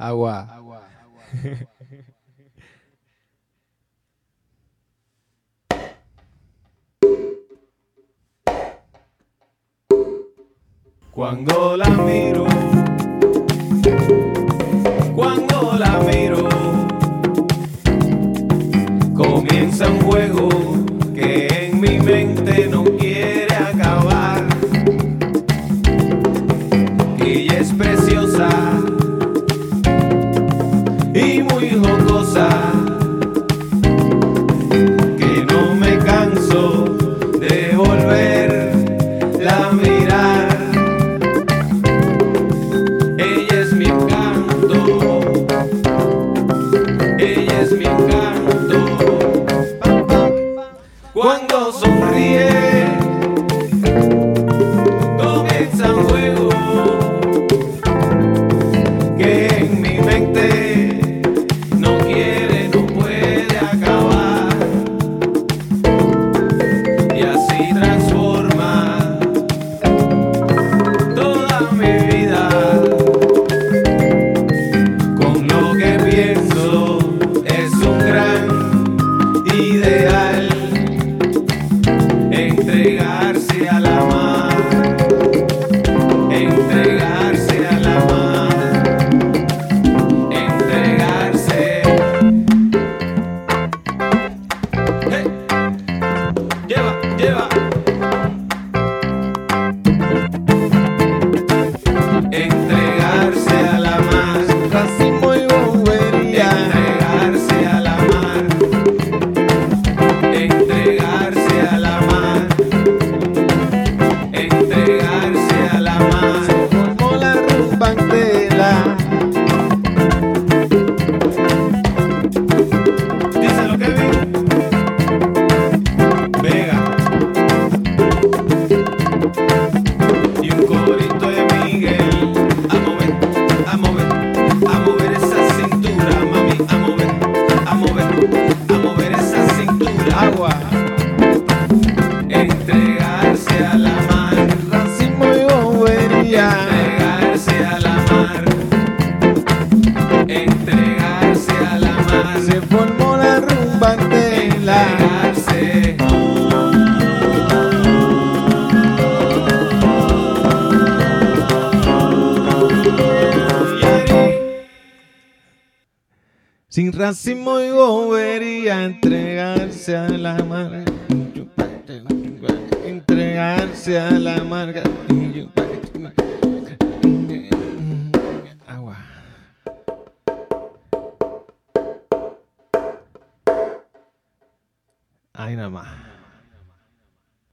Agua. Agua. Cuando la miro, cuando la miro, comienza un. O cosa que no me canso de volverla a mirar. Ella es mi canto, ella es mi canto. Cuando sonríe. Entregarse a la mar. Entregarse a la mar. Se formó la rumba en la. Entregarse. Sin racimo y bobería, entregarse a la mar entregarse a la marca. 哎呀妈！